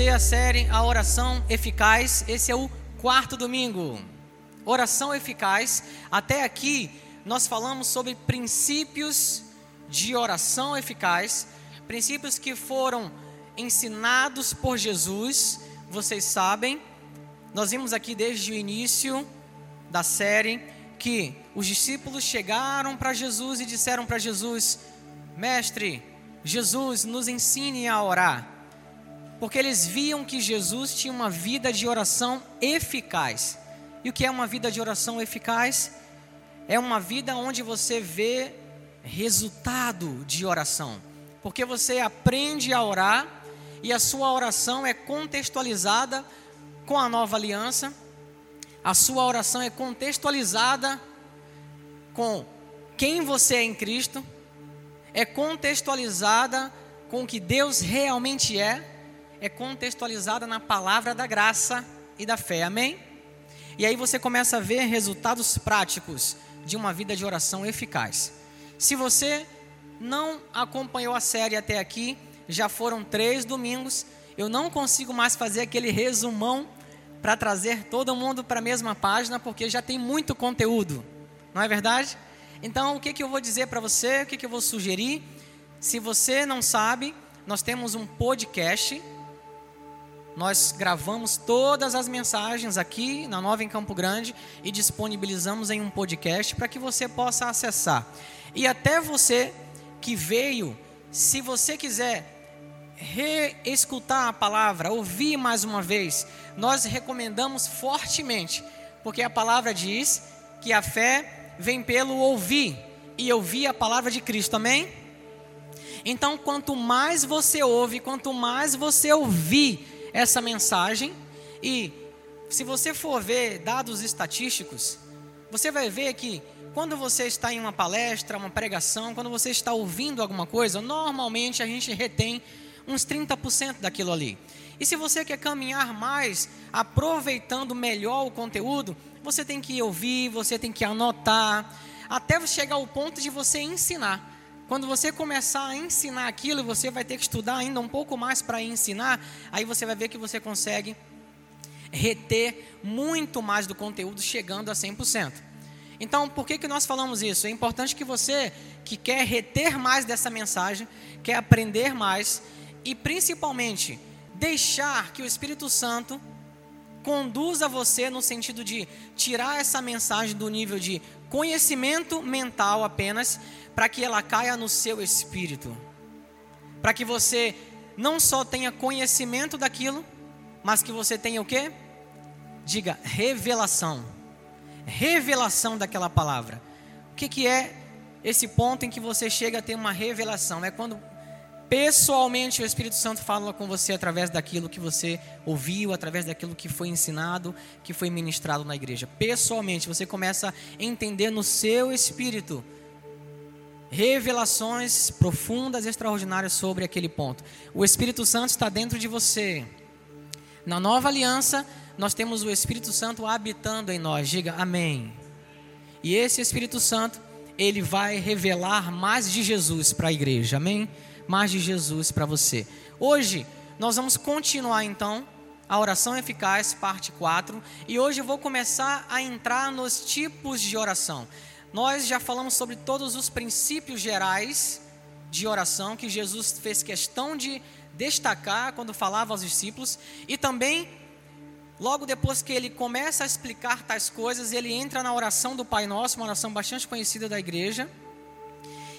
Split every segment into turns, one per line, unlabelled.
você a série A Oração Eficaz. Esse é o quarto domingo. Oração eficaz. Até aqui nós falamos sobre princípios de oração eficaz, princípios que foram ensinados por Jesus. Vocês sabem, nós vimos aqui desde o início da série que os discípulos chegaram para Jesus e disseram para Jesus: Mestre, Jesus, nos ensine a orar. Porque eles viam que Jesus tinha uma vida de oração eficaz. E o que é uma vida de oração eficaz? É uma vida onde você vê resultado de oração. Porque você aprende a orar e a sua oração é contextualizada com a nova aliança. A sua oração é contextualizada com quem você é em Cristo é contextualizada com o que Deus realmente é, é contextualizada na palavra da graça e da fé, amém? E aí você começa a ver resultados práticos de uma vida de oração eficaz. Se você não acompanhou a série até aqui, já foram três domingos, eu não consigo mais fazer aquele resumão para trazer todo mundo para a mesma página, porque já tem muito conteúdo, não é verdade? Então, o que, que eu vou dizer para você? O que, que eu vou sugerir? Se você não sabe, nós temos um podcast. Nós gravamos todas as mensagens aqui na Nova em Campo Grande e disponibilizamos em um podcast para que você possa acessar. E até você que veio, se você quiser reescutar a palavra, ouvir mais uma vez, nós recomendamos fortemente, porque a palavra diz que a fé vem pelo ouvir e ouvir a palavra de Cristo, amém? Então, quanto mais você ouve, quanto mais você ouvir essa mensagem, e se você for ver dados estatísticos, você vai ver que quando você está em uma palestra, uma pregação, quando você está ouvindo alguma coisa, normalmente a gente retém uns 30% daquilo ali. E se você quer caminhar mais, aproveitando melhor o conteúdo, você tem que ouvir, você tem que anotar, até chegar ao ponto de você ensinar. Quando você começar a ensinar aquilo, você vai ter que estudar ainda um pouco mais para ensinar, aí você vai ver que você consegue reter muito mais do conteúdo chegando a 100%. Então, por que, que nós falamos isso? É importante que você que quer reter mais dessa mensagem, quer aprender mais e principalmente deixar que o Espírito Santo conduza você no sentido de tirar essa mensagem do nível de conhecimento mental apenas, para que ela caia no seu espírito. Para que você não só tenha conhecimento daquilo, mas que você tenha o quê? Diga, revelação. Revelação daquela palavra. O que, que é esse ponto em que você chega a ter uma revelação? É quando pessoalmente o Espírito Santo fala com você através daquilo que você ouviu, através daquilo que foi ensinado, que foi ministrado na igreja. Pessoalmente, você começa a entender no seu espírito revelações profundas, extraordinárias sobre aquele ponto. O Espírito Santo está dentro de você. Na nova aliança, nós temos o Espírito Santo habitando em nós. Diga amém. E esse Espírito Santo, ele vai revelar mais de Jesus para a igreja. Amém? mais de Jesus para você. Hoje nós vamos continuar então a oração eficaz, parte 4, e hoje eu vou começar a entrar nos tipos de oração. Nós já falamos sobre todos os princípios gerais de oração que Jesus fez questão de destacar quando falava aos discípulos, e também logo depois que ele começa a explicar tais coisas, ele entra na oração do Pai Nosso, uma oração bastante conhecida da igreja.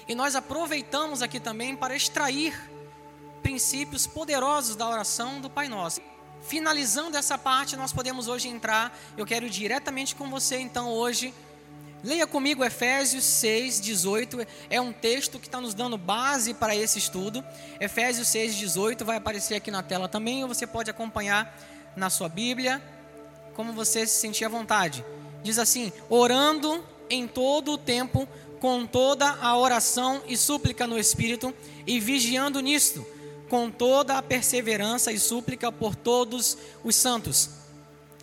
E nós aproveitamos aqui também para extrair princípios poderosos da oração do Pai Nosso. Finalizando essa parte, nós podemos hoje entrar. Eu quero ir diretamente com você, então, hoje. Leia comigo Efésios 6, 18. É um texto que está nos dando base para esse estudo. Efésios 6, 18 vai aparecer aqui na tela também, ou você pode acompanhar na sua Bíblia, como você se sentir à vontade. Diz assim: orando em todo o tempo com toda a oração e súplica no Espírito, e vigiando nisto, com toda a perseverança e súplica por todos os santos.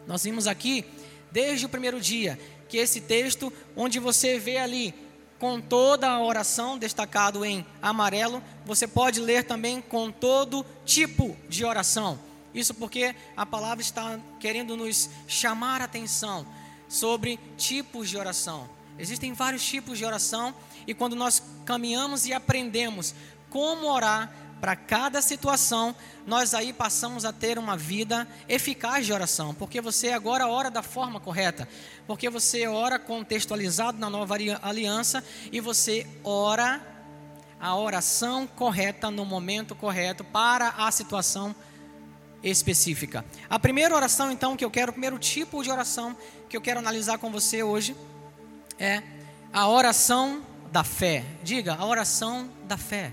Nós vimos aqui, desde o primeiro dia, que esse texto, onde você vê ali, com toda a oração, destacado em amarelo, você pode ler também com todo tipo de oração. Isso porque a palavra está querendo nos chamar a atenção sobre tipos de oração. Existem vários tipos de oração e quando nós caminhamos e aprendemos como orar para cada situação, nós aí passamos a ter uma vida eficaz de oração, porque você agora ora da forma correta, porque você ora contextualizado na nova aliança e você ora a oração correta no momento correto para a situação específica. A primeira oração, então, que eu quero, o primeiro tipo de oração que eu quero analisar com você hoje é a oração da fé. Diga, a oração da fé.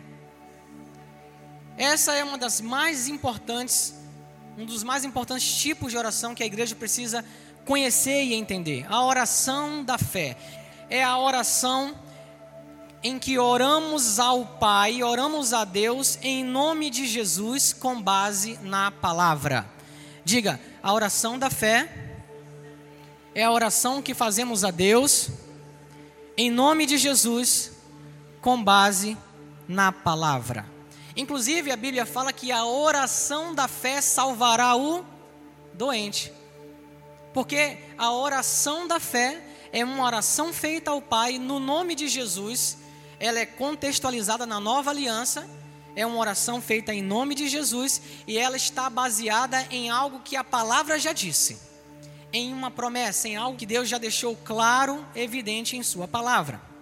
Essa é uma das mais importantes, um dos mais importantes tipos de oração que a igreja precisa conhecer e entender. A oração da fé é a oração em que oramos ao Pai, oramos a Deus em nome de Jesus com base na palavra. Diga, a oração da fé é a oração que fazemos a Deus em nome de Jesus com base na palavra. Inclusive, a Bíblia fala que a oração da fé salvará o doente. Porque a oração da fé é uma oração feita ao Pai no nome de Jesus. Ela é contextualizada na nova aliança. É uma oração feita em nome de Jesus e ela está baseada em algo que a palavra já disse, em uma promessa, em algo que Deus já deixou claro, evidente em Sua palavra.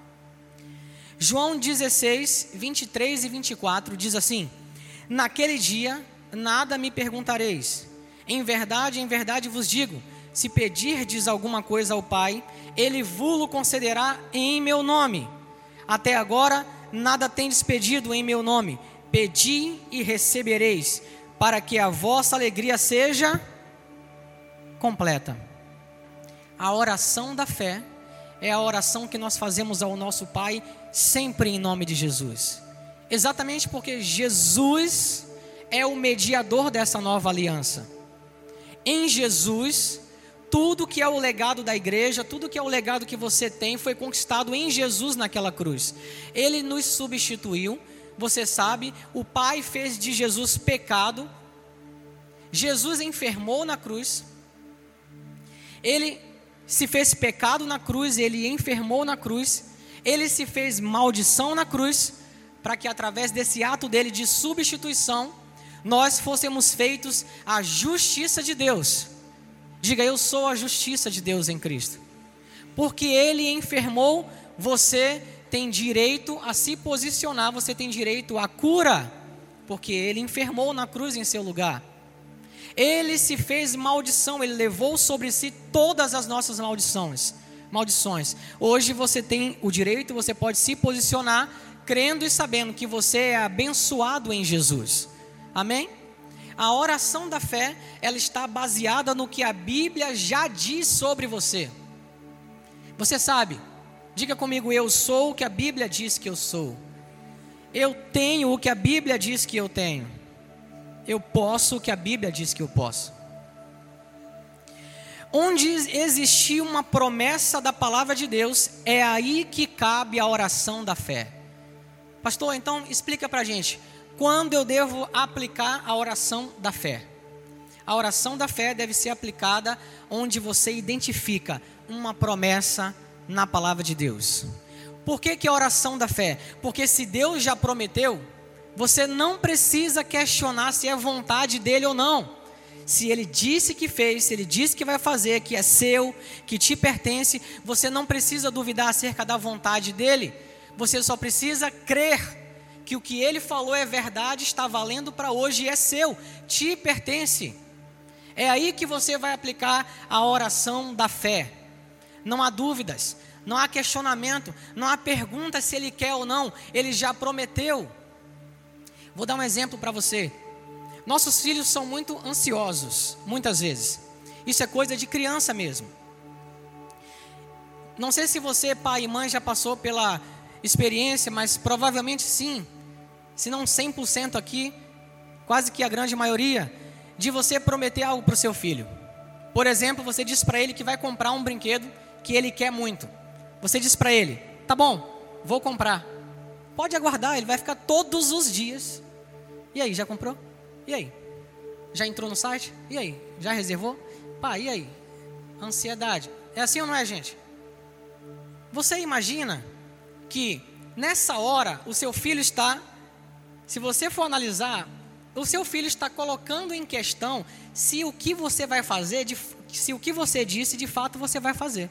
João 16, 23 e 24 diz assim: Naquele dia nada me perguntareis. Em verdade, em verdade vos digo: se pedirdes alguma coisa ao Pai, ele vos concederá em meu nome. Até agora nada tendes pedido em meu nome. Pedi e recebereis, para que a vossa alegria seja completa. A oração da fé é a oração que nós fazemos ao nosso Pai sempre em nome de Jesus. Exatamente porque Jesus é o mediador dessa nova aliança. Em Jesus, tudo que é o legado da igreja, tudo que é o legado que você tem, foi conquistado em Jesus naquela cruz. Ele nos substituiu. Você sabe, o Pai fez de Jesus pecado. Jesus enfermou na cruz. Ele se fez pecado na cruz, ele enfermou na cruz ele se fez maldição na cruz, para que através desse ato dele de substituição, nós fôssemos feitos a justiça de Deus. Diga, eu sou a justiça de Deus em Cristo. Porque ele enfermou, você tem direito a se posicionar, você tem direito à cura, porque ele enfermou na cruz em seu lugar. Ele se fez maldição, ele levou sobre si todas as nossas maldições maldições. Hoje você tem o direito, você pode se posicionar crendo e sabendo que você é abençoado em Jesus. Amém? A oração da fé, ela está baseada no que a Bíblia já diz sobre você. Você sabe? Diga comigo, eu sou o que a Bíblia diz que eu sou. Eu tenho o que a Bíblia diz que eu tenho. Eu posso o que a Bíblia diz que eu posso. Onde existir uma promessa da palavra de Deus, é aí que cabe a oração da fé. Pastor, então explica para gente, quando eu devo aplicar a oração da fé? A oração da fé deve ser aplicada onde você identifica uma promessa na palavra de Deus. Por que, que a oração da fé? Porque se Deus já prometeu, você não precisa questionar se é vontade dele ou não se ele disse que fez, se ele disse que vai fazer, que é seu, que te pertence, você não precisa duvidar acerca da vontade dele. Você só precisa crer que o que ele falou é verdade, está valendo para hoje e é seu, te pertence. É aí que você vai aplicar a oração da fé. Não há dúvidas, não há questionamento, não há pergunta se ele quer ou não, ele já prometeu. Vou dar um exemplo para você. Nossos filhos são muito ansiosos, muitas vezes. Isso é coisa de criança mesmo. Não sei se você, pai e mãe, já passou pela experiência, mas provavelmente sim. Se não 100% aqui, quase que a grande maioria, de você prometer algo para o seu filho. Por exemplo, você diz para ele que vai comprar um brinquedo que ele quer muito. Você diz para ele: tá bom, vou comprar. Pode aguardar, ele vai ficar todos os dias. E aí, já comprou? E aí? Já entrou no site? E aí? Já reservou? Pá, e aí? Ansiedade. É assim ou não é, gente? Você imagina que nessa hora o seu filho está, se você for analisar, o seu filho está colocando em questão se o que você vai fazer, se o que você disse de fato você vai fazer.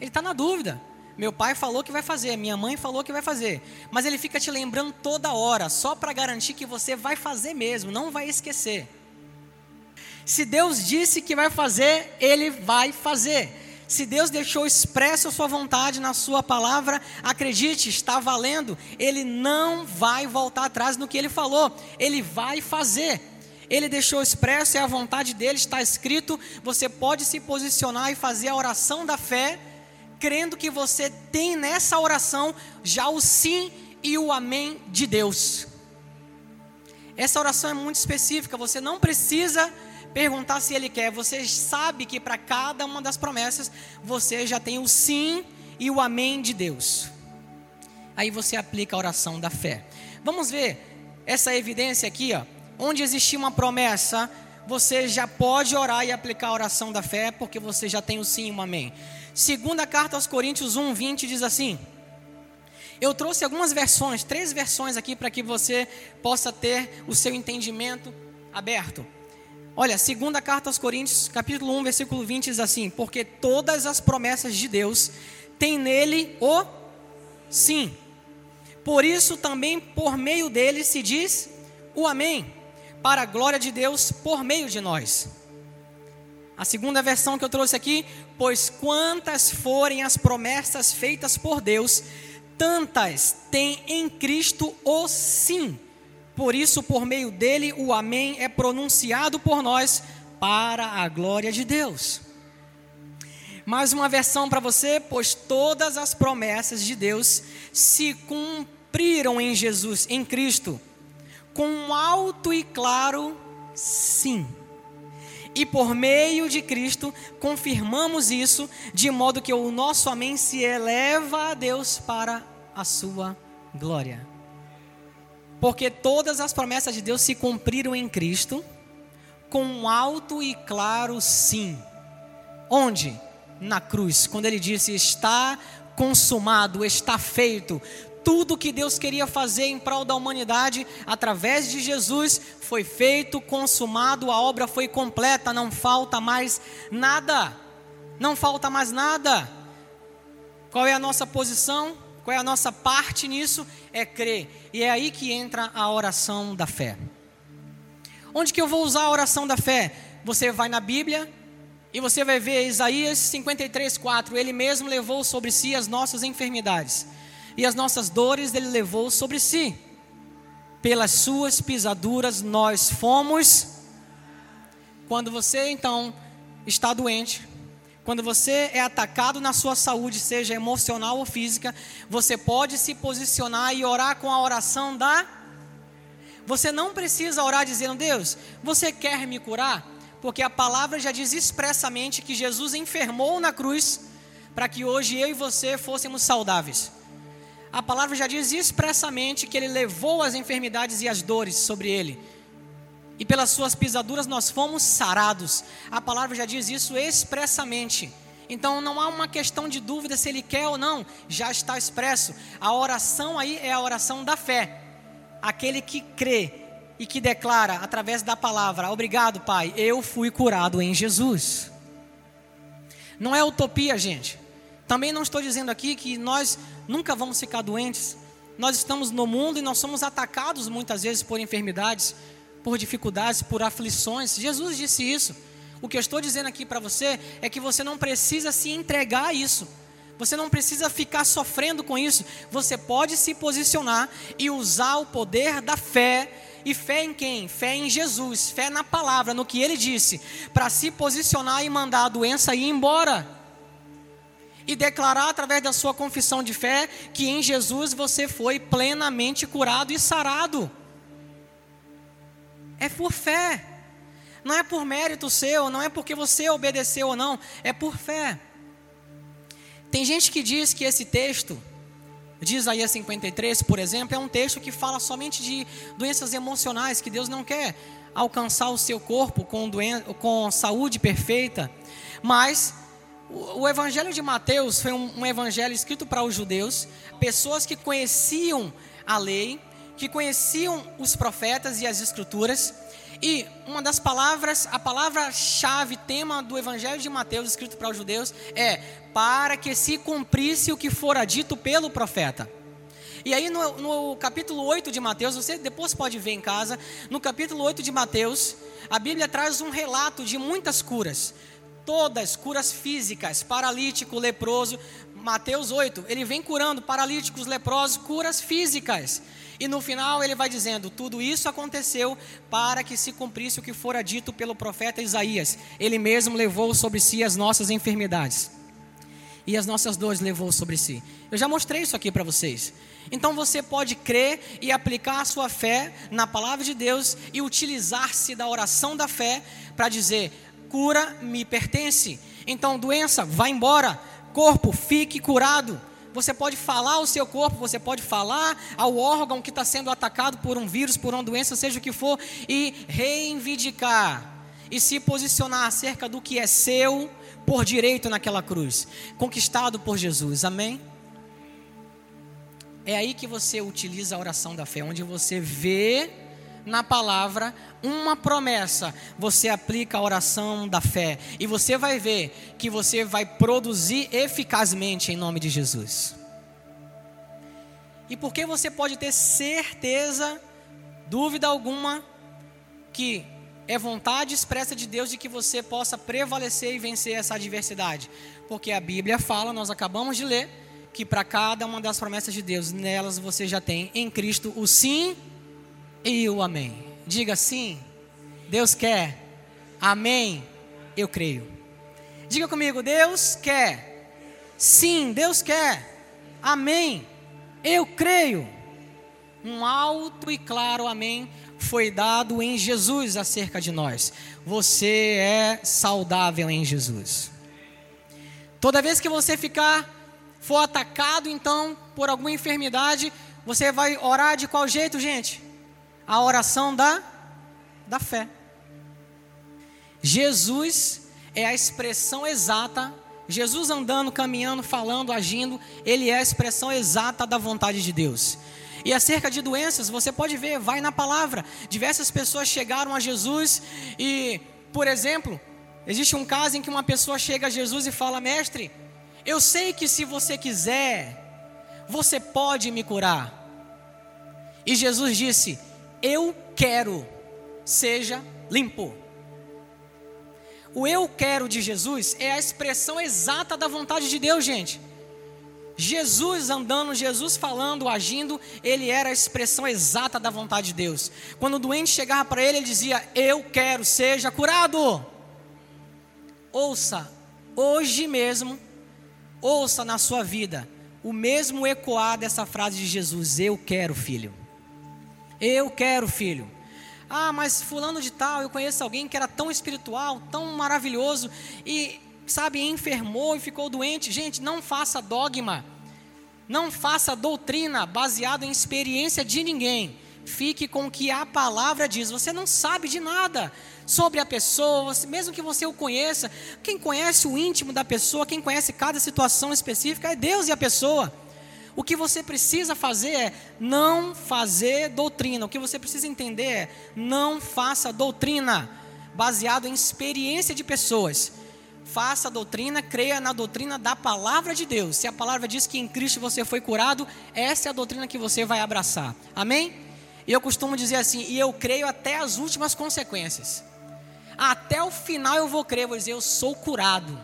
Ele está na dúvida. Meu pai falou que vai fazer, minha mãe falou que vai fazer. Mas ele fica te lembrando toda hora, só para garantir que você vai fazer mesmo, não vai esquecer. Se Deus disse que vai fazer, ele vai fazer. Se Deus deixou expresso a sua vontade na sua palavra, acredite, está valendo. Ele não vai voltar atrás no que ele falou. Ele vai fazer. Ele deixou expresso, é a vontade dele, está escrito. Você pode se posicionar e fazer a oração da fé crendo que você tem nessa oração já o sim e o amém de Deus. Essa oração é muito específica, você não precisa perguntar se ele quer, você sabe que para cada uma das promessas você já tem o sim e o amém de Deus. Aí você aplica a oração da fé. Vamos ver essa evidência aqui, ó. Onde existir uma promessa, você já pode orar e aplicar a oração da fé, porque você já tem o sim e o amém. Segunda carta aos Coríntios 1, 20 diz assim: Eu trouxe algumas versões, três versões aqui para que você possa ter o seu entendimento aberto. Olha, segunda carta aos Coríntios, capítulo 1, versículo 20 diz assim: Porque todas as promessas de Deus têm nele o sim. Por isso também por meio dele se diz o amém, para a glória de Deus por meio de nós. A segunda versão que eu trouxe aqui, pois quantas forem as promessas feitas por Deus, tantas tem em Cristo o sim. Por isso, por meio dele, o amém é pronunciado por nós para a glória de Deus. Mais uma versão para você, pois todas as promessas de Deus se cumpriram em Jesus, em Cristo, com um alto e claro sim e por meio de Cristo confirmamos isso, de modo que o nosso amém se eleva a Deus para a sua glória. Porque todas as promessas de Deus se cumpriram em Cristo, com um alto e claro sim. Onde? Na cruz, quando ele disse: Está consumado, está feito tudo que Deus queria fazer em prol da humanidade, através de Jesus, foi feito, consumado, a obra foi completa, não falta mais nada. Não falta mais nada. Qual é a nossa posição? Qual é a nossa parte nisso? É crer. E é aí que entra a oração da fé. Onde que eu vou usar a oração da fé? Você vai na Bíblia e você vai ver Isaías 53, 4. Ele mesmo levou sobre si as nossas enfermidades e as nossas dores ele levou sobre si. Pelas suas pisaduras nós fomos. Quando você então está doente, quando você é atacado na sua saúde, seja emocional ou física, você pode se posicionar e orar com a oração da. Você não precisa orar dizendo, Deus, você quer me curar? Porque a palavra já diz expressamente que Jesus enfermou na cruz para que hoje eu e você fôssemos saudáveis a palavra já diz expressamente que ele levou as enfermidades e as dores sobre ele. E pelas suas pisaduras nós fomos sarados. A palavra já diz isso expressamente. Então não há uma questão de dúvida se ele quer ou não, já está expresso. A oração aí é a oração da fé. Aquele que crê e que declara através da palavra: Obrigado, Pai, eu fui curado em Jesus. Não é utopia, gente. Também não estou dizendo aqui que nós nunca vamos ficar doentes. Nós estamos no mundo e nós somos atacados muitas vezes por enfermidades, por dificuldades, por aflições. Jesus disse isso. O que eu estou dizendo aqui para você é que você não precisa se entregar a isso. Você não precisa ficar sofrendo com isso. Você pode se posicionar e usar o poder da fé. E fé em quem? Fé em Jesus, fé na palavra, no que ele disse, para se posicionar e mandar a doença ir embora e declarar através da sua confissão de fé que em Jesus você foi plenamente curado e sarado. É por fé. Não é por mérito seu, não é porque você obedeceu ou não, é por fé. Tem gente que diz que esse texto de Isaías 53, por exemplo, é um texto que fala somente de doenças emocionais que Deus não quer. alcançar o seu corpo com, doen com saúde perfeita, mas o, Evangelho de Mateus foi um, um evangelho escrito para os judeus, pessoas que conheciam a lei, que conheciam os profetas e as escrituras, e uma das palavras, a palavra-chave, tema do Evangelho de Mateus, escrito para os judeus, é para que se cumprisse o que fora dito pelo profeta. E aí no, no, capítulo 8 de Mateus, você depois pode ver em casa, no capítulo 8 de Mateus, a Bíblia traz um relato de muitas curas. Todas curas físicas, paralítico, leproso. Mateus 8, ele vem curando paralíticos, leprosos, curas físicas. E no final ele vai dizendo: tudo isso aconteceu para que se cumprisse o que fora dito pelo profeta Isaías. Ele mesmo levou sobre si as nossas enfermidades e as nossas dores levou sobre si. Eu já mostrei isso aqui para vocês. Então você pode crer e aplicar a sua fé na palavra de Deus e utilizar-se da oração da fé para dizer: cura me pertence. Então, doença, vá embora. Corpo, fique curado. Você pode falar ao seu corpo, você pode falar ao órgão que está sendo atacado por um vírus, por uma doença, seja o que for, e reivindicar e se posicionar acerca do que é seu por direito naquela cruz, conquistado por Jesus. Amém? É aí que você utiliza a oração da fé, onde você vê na palavra uma promessa, você aplica a oração da fé e você vai ver que você vai produzir eficazmente em nome de Jesus. E porque você pode ter certeza, dúvida alguma, que é vontade expressa de Deus de que você possa prevalecer e vencer essa adversidade. Porque a Bíblia fala, nós acabamos de ler, que para cada uma das promessas de Deus, nelas você já tem em Cristo o sim e o amém. Diga sim, Deus quer, amém, eu creio. Diga comigo, Deus quer, sim, Deus quer, amém, eu creio. Um alto e claro amém foi dado em Jesus acerca de nós. Você é saudável em Jesus. Toda vez que você ficar for atacado então por alguma enfermidade, você vai orar de qual jeito, gente? A oração da da fé. Jesus é a expressão exata Jesus andando, caminhando, falando, agindo, ele é a expressão exata da vontade de Deus. E acerca de doenças, você pode ver, vai na palavra. Diversas pessoas chegaram a Jesus e, por exemplo, existe um caso em que uma pessoa chega a Jesus e fala: Mestre, eu sei que se você quiser, você pode me curar. E Jesus disse: Eu quero, seja limpo. O eu quero de Jesus é a expressão exata da vontade de Deus, gente. Jesus andando, Jesus falando, agindo, ele era a expressão exata da vontade de Deus. Quando o doente chegava para ele, ele dizia: Eu quero, seja curado. Ouça, hoje mesmo, ouça na sua vida o mesmo ecoar dessa frase de Jesus: Eu quero, filho. Eu quero, filho. Ah, mas fulano de tal, eu conheço alguém que era tão espiritual, tão maravilhoso e sabe, enfermou e ficou doente. Gente, não faça dogma, não faça doutrina baseada em experiência de ninguém. Fique com o que a palavra diz. Você não sabe de nada sobre a pessoa, mesmo que você o conheça. Quem conhece o íntimo da pessoa, quem conhece cada situação específica é Deus e a pessoa. O que você precisa fazer é não fazer doutrina. O que você precisa entender é não faça doutrina baseado em experiência de pessoas faça a doutrina, creia na doutrina da palavra de Deus. Se a palavra diz que em Cristo você foi curado, essa é a doutrina que você vai abraçar. Amém? E eu costumo dizer assim, e eu creio até as últimas consequências. Até o final eu vou crer, vou dizer, eu sou curado.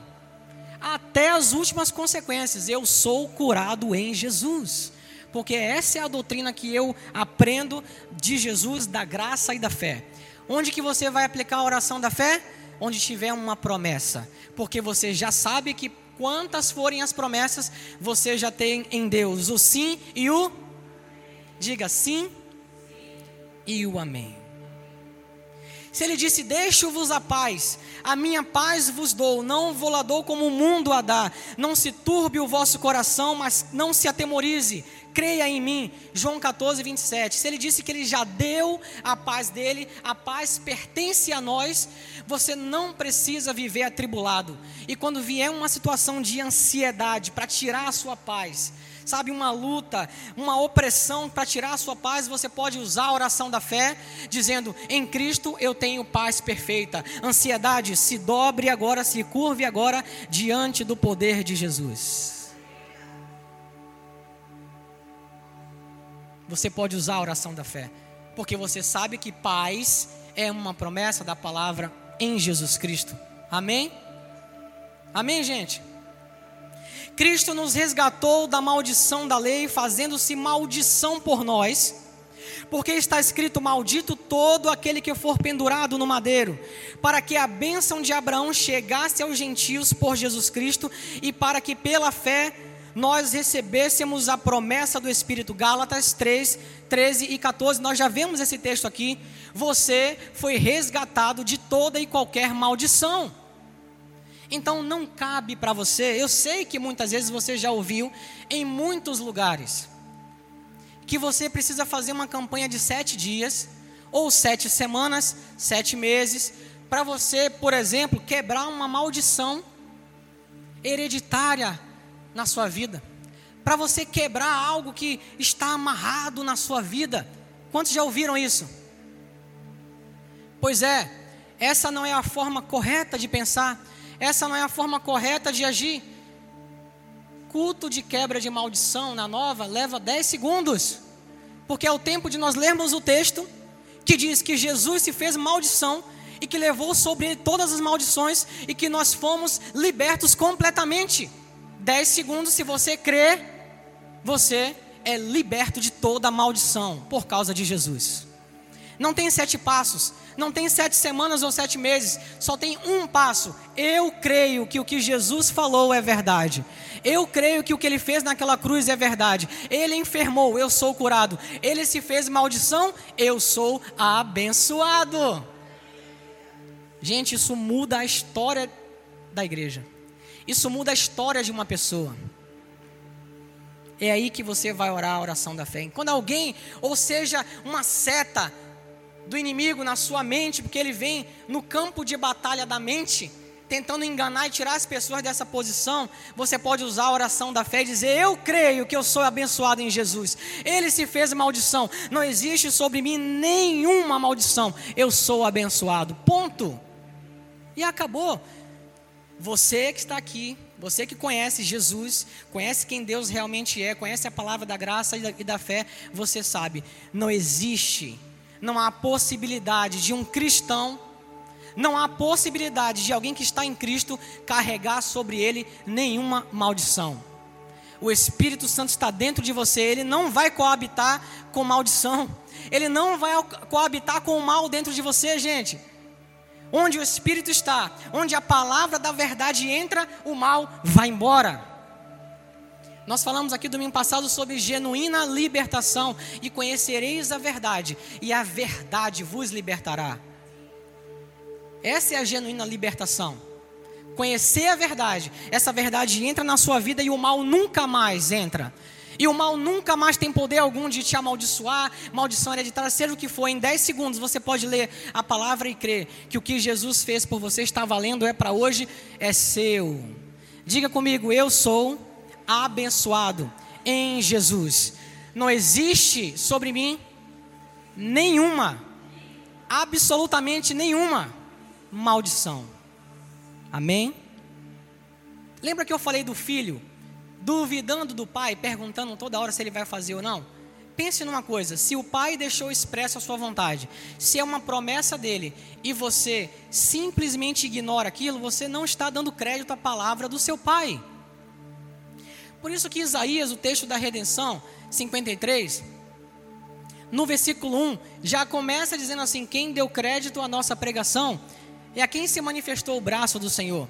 Até as últimas consequências, eu sou curado em Jesus. Porque essa é a doutrina que eu aprendo de Jesus, da graça e da fé. Onde que você vai aplicar a oração da fé? onde tiver uma promessa, porque você já sabe que quantas forem as promessas, você já tem em Deus o sim e o diga sim e o amém. Se ele disse: Deixo-vos a paz, a minha paz vos dou, não vou lá dou como o mundo a dá. Não se turbe o vosso coração, mas não se atemorize. Creia em mim. João 14, 27. Se ele disse que ele já deu a paz dele, a paz pertence a nós, você não precisa viver atribulado. E quando vier uma situação de ansiedade para tirar a sua paz, sabe, uma luta, uma opressão para tirar a sua paz, você pode usar a oração da fé, dizendo: Em Cristo eu tenho paz perfeita. Ansiedade, se dobre agora, se curve agora diante do poder de Jesus. Você pode usar a oração da fé, porque você sabe que paz é uma promessa da palavra em Jesus Cristo. Amém? Amém, gente? Cristo nos resgatou da maldição da lei, fazendo-se maldição por nós, porque está escrito: Maldito todo aquele que for pendurado no madeiro, para que a bênção de Abraão chegasse aos gentios por Jesus Cristo e para que pela fé nós recebêssemos a promessa do Espírito. Gálatas 3, 13 e 14, nós já vemos esse texto aqui. Você foi resgatado de toda e qualquer maldição. Então não cabe para você, eu sei que muitas vezes você já ouviu em muitos lugares, que você precisa fazer uma campanha de sete dias, ou sete semanas, sete meses, para você, por exemplo, quebrar uma maldição hereditária na sua vida, para você quebrar algo que está amarrado na sua vida. Quantos já ouviram isso? Pois é, essa não é a forma correta de pensar. Essa não é a forma correta de agir. Culto de quebra de maldição na nova leva 10 segundos, porque é o tempo de nós lermos o texto que diz que Jesus se fez maldição e que levou sobre ele todas as maldições e que nós fomos libertos completamente. 10 segundos, se você crê, você é liberto de toda maldição por causa de Jesus. Não tem sete passos, não tem sete semanas ou sete meses, só tem um passo. Eu creio que o que Jesus falou é verdade. Eu creio que o que ele fez naquela cruz é verdade. Ele enfermou, eu sou curado. Ele se fez maldição, eu sou abençoado. Gente, isso muda a história da igreja. Isso muda a história de uma pessoa. É aí que você vai orar a oração da fé. Quando alguém, ou seja, uma seta, do inimigo na sua mente, porque ele vem no campo de batalha da mente, tentando enganar e tirar as pessoas dessa posição, você pode usar a oração da fé e dizer: Eu creio que eu sou abençoado em Jesus. Ele se fez maldição. Não existe sobre mim nenhuma maldição. Eu sou abençoado. Ponto. E acabou. Você que está aqui, você que conhece Jesus, conhece quem Deus realmente é, conhece a palavra da graça e da, e da fé, você sabe, não existe não há possibilidade de um cristão, não há possibilidade de alguém que está em Cristo carregar sobre ele nenhuma maldição. O Espírito Santo está dentro de você, ele não vai coabitar com maldição, ele não vai coabitar com o mal dentro de você, gente. Onde o Espírito está, onde a palavra da verdade entra, o mal vai embora. Nós falamos aqui domingo passado sobre genuína libertação e conhecereis a verdade, e a verdade vos libertará. Essa é a genuína libertação. Conhecer a verdade, essa verdade entra na sua vida e o mal nunca mais entra. E o mal nunca mais tem poder algum de te amaldiçoar, maldição hereditária, seja o que for. Em 10 segundos você pode ler a palavra e crer que o que Jesus fez por você está valendo, é para hoje, é seu. Diga comigo, eu sou abençoado em Jesus. Não existe sobre mim nenhuma, absolutamente nenhuma maldição. Amém? Lembra que eu falei do filho, duvidando do pai, perguntando toda hora se ele vai fazer ou não? Pense numa coisa: se o pai deixou expresso a sua vontade, se é uma promessa dele e você simplesmente ignora aquilo, você não está dando crédito à palavra do seu pai. Por isso que Isaías, o texto da redenção, 53, no versículo 1, já começa dizendo assim: quem deu crédito à nossa pregação é a quem se manifestou o braço do Senhor.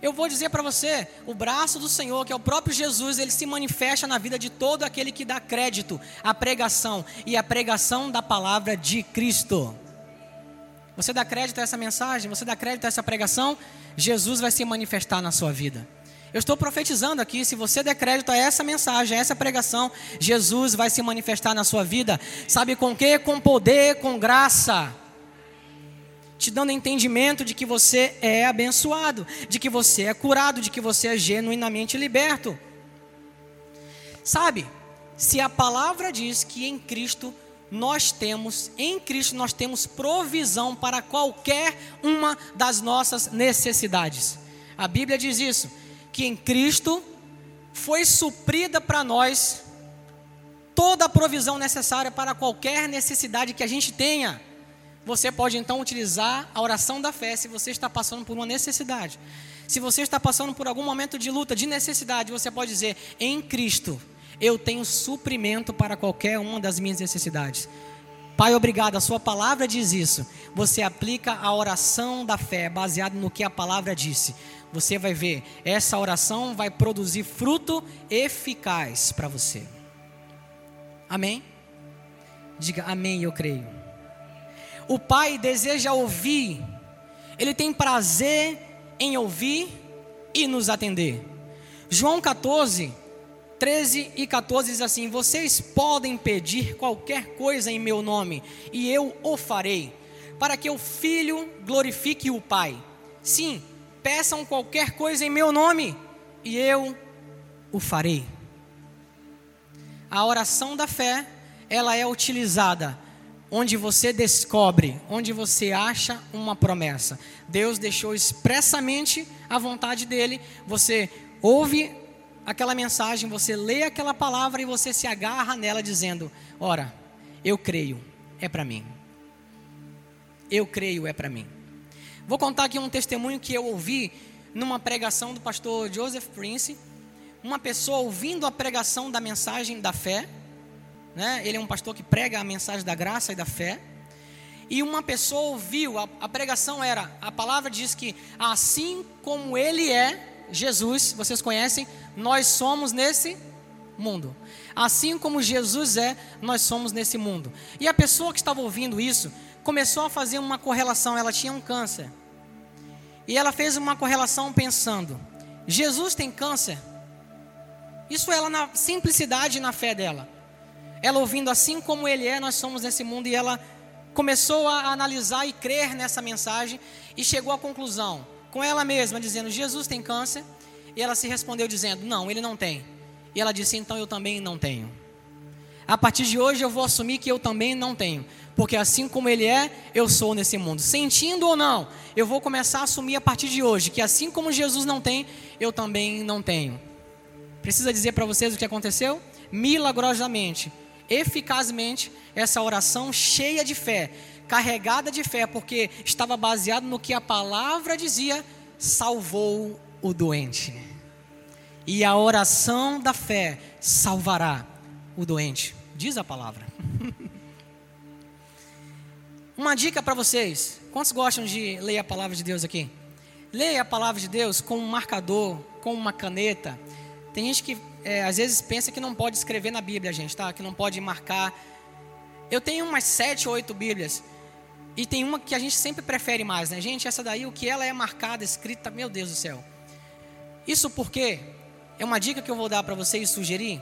Eu vou dizer para você, o braço do Senhor, que é o próprio Jesus, ele se manifesta na vida de todo aquele que dá crédito à pregação e à pregação da palavra de Cristo. Você dá crédito a essa mensagem? Você dá crédito a essa pregação? Jesus vai se manifestar na sua vida. Eu estou profetizando aqui, se você der crédito a essa mensagem, a essa pregação, Jesus vai se manifestar na sua vida. Sabe com que? Com poder, com graça. Te dando entendimento de que você é abençoado, de que você é curado, de que você é genuinamente liberto. Sabe, se a palavra diz que em Cristo nós temos, em Cristo nós temos provisão para qualquer uma das nossas necessidades. A Bíblia diz isso que em Cristo foi suprida para nós toda a provisão necessária para qualquer necessidade que a gente tenha. Você pode então utilizar a oração da fé se você está passando por uma necessidade. Se você está passando por algum momento de luta, de necessidade, você pode dizer: em Cristo eu tenho suprimento para qualquer uma das minhas necessidades. Pai, obrigado, a Sua palavra diz isso. Você aplica a oração da fé baseado no que a palavra disse você vai ver, essa oração vai produzir fruto eficaz para você. Amém? Diga amém, eu creio. O Pai deseja ouvir, Ele tem prazer em ouvir e nos atender. João 14, 13 e 14 diz assim: Vocês podem pedir qualquer coisa em meu nome, e eu o farei, para que o Filho glorifique o Pai. Sim, Peçam qualquer coisa em meu nome e eu o farei. A oração da fé, ela é utilizada onde você descobre, onde você acha uma promessa. Deus deixou expressamente a vontade dele, você ouve aquela mensagem, você lê aquela palavra e você se agarra nela dizendo: "Ora, eu creio, é para mim. Eu creio, é para mim." Vou contar aqui um testemunho que eu ouvi numa pregação do pastor Joseph Prince. Uma pessoa ouvindo a pregação da mensagem da fé, né? ele é um pastor que prega a mensagem da graça e da fé. E uma pessoa ouviu, a, a pregação era, a palavra diz que assim como ele é, Jesus, vocês conhecem, nós somos nesse mundo. Assim como Jesus é, nós somos nesse mundo. E a pessoa que estava ouvindo isso começou a fazer uma correlação. Ela tinha um câncer. E ela fez uma correlação pensando: Jesus tem câncer? Isso ela na simplicidade na fé dela. Ela ouvindo assim como ele é, nós somos nesse mundo e ela começou a analisar e crer nessa mensagem e chegou à conclusão com ela mesma dizendo: Jesus tem câncer? E ela se respondeu dizendo: Não, ele não tem. E ela disse: Então eu também não tenho. A partir de hoje eu vou assumir que eu também não tenho porque assim como Ele é, eu sou nesse mundo. Sentindo ou não, eu vou começar a assumir a partir de hoje que assim como Jesus não tem, eu também não tenho. Precisa dizer para vocês o que aconteceu? Milagrosamente, eficazmente, essa oração cheia de fé, carregada de fé, porque estava baseado no que a palavra dizia, salvou o doente. E a oração da fé salvará o doente, diz a palavra. Uma dica para vocês: quantos gostam de ler a palavra de Deus aqui? Leia a palavra de Deus com um marcador, com uma caneta. Tem gente que é, às vezes pensa que não pode escrever na Bíblia, gente, tá? Que não pode marcar. Eu tenho umas sete ou oito Bíblias. E tem uma que a gente sempre prefere mais, né? Gente, essa daí, o que ela é marcada, escrita, meu Deus do céu. Isso porque é uma dica que eu vou dar para vocês sugerir.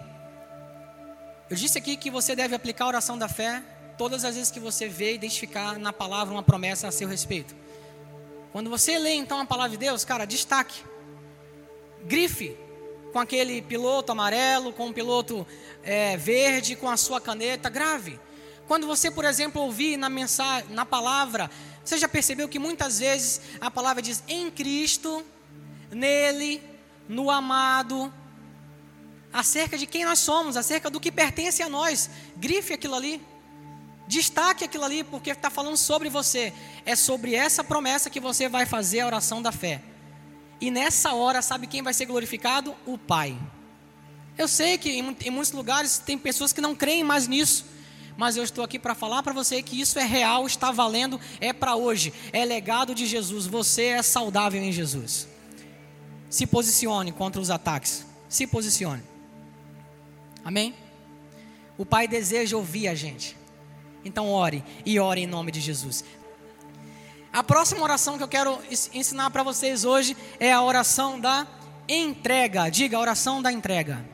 Eu disse aqui que você deve aplicar a oração da fé todas as vezes que você vê identificar na palavra uma promessa a seu respeito. Quando você lê então a palavra de Deus, cara, destaque. Grife com aquele piloto amarelo, com o piloto é, verde, com a sua caneta, grave. Quando você, por exemplo, ouvir na mensagem, na palavra, você já percebeu que muitas vezes a palavra diz em Cristo, nele, no amado, acerca de quem nós somos, acerca do que pertence a nós. Grife aquilo ali. Destaque aquilo ali, porque está falando sobre você. É sobre essa promessa que você vai fazer a oração da fé. E nessa hora, sabe quem vai ser glorificado? O Pai. Eu sei que em, muitos lugares tem pessoas que não creem mais nisso. Mas eu estou aqui para falar para você que isso é real, está valendo, é para hoje. É legado de Jesus. Você é saudável em Jesus. Se posicione contra os ataques. Se posicione. Amém? O Pai deseja ouvir a gente. Então ore e ore em nome de Jesus. A próxima oração que eu quero ensinar para vocês hoje é a oração da entrega. Diga, a oração da entrega.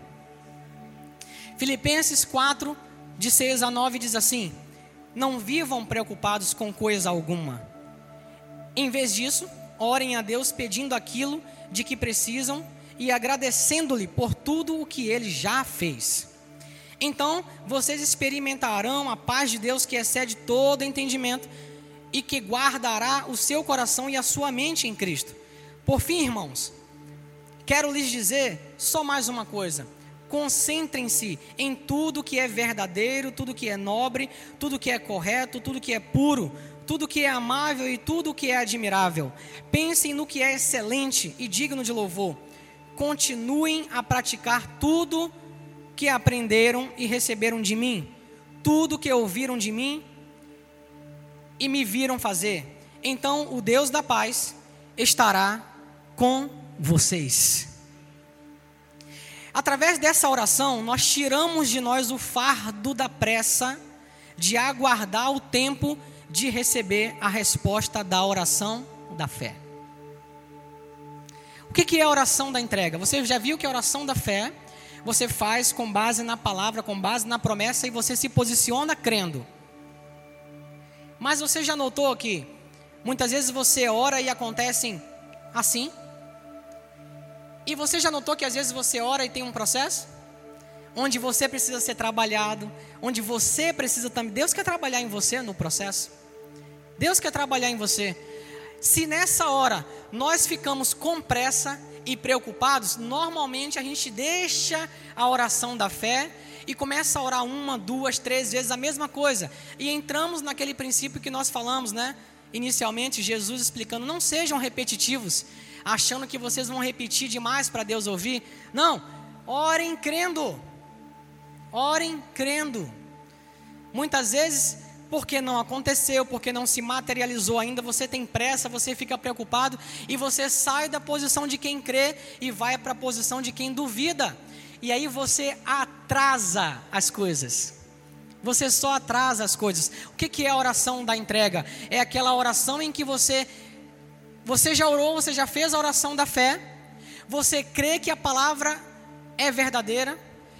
Filipenses 4, de 6 a 9 diz assim: Não vivam preocupados com coisa alguma. Em vez disso, orem a Deus pedindo aquilo de que precisam e agradecendo-lhe por tudo o que ele já fez. Então, vocês experimentarão a paz de Deus que excede todo entendimento e que guardará o seu coração e a sua mente em Cristo. Por fim, irmãos, quero lhes dizer só mais uma coisa. Concentrem-se em tudo que é verdadeiro, tudo que é nobre, tudo que é correto, tudo que é puro, tudo que é amável e tudo que é admirável. Pensem no que é excelente e digno de louvor. Continuem a praticar tudo que aprenderam e receberam de mim, tudo que ouviram de mim e me viram fazer. Então o Deus da paz estará com vocês. Através dessa oração, nós tiramos de nós o fardo da pressa de aguardar o tempo de receber a resposta da oração da fé. O que é a oração da entrega? Você já viu que a oração da fé você faz com base na palavra, com base na promessa e você se posiciona crendo. Mas você já notou que muitas vezes você ora e acontecem assim? E você já notou que às vezes você ora e tem um processo? Onde você precisa ser trabalhado, onde você precisa também. Deus quer trabalhar em você no processo. Deus quer trabalhar em você. Se nessa hora nós ficamos com pressa e preocupados, normalmente a gente deixa a oração da fé e começa a orar uma, duas, três vezes a mesma coisa. E entramos naquele princípio que nós falamos, né? Inicialmente, Jesus explicando: não sejam repetitivos achando que vocês vão repetir demais para Deus ouvir. Não, orem crendo. Orem crendo. Muitas vezes, porque não aconteceu, porque não se materializou ainda, você tem pressa, você fica preocupado e você sai da posição de quem crê e vai para a posição de quem duvida. E aí você atrasa as coisas. Você só atrasa as coisas. O que é a oração da entrega? É aquela oração em que você você já orou, você já fez a oração da fé, você crê que a palavra é verdadeira,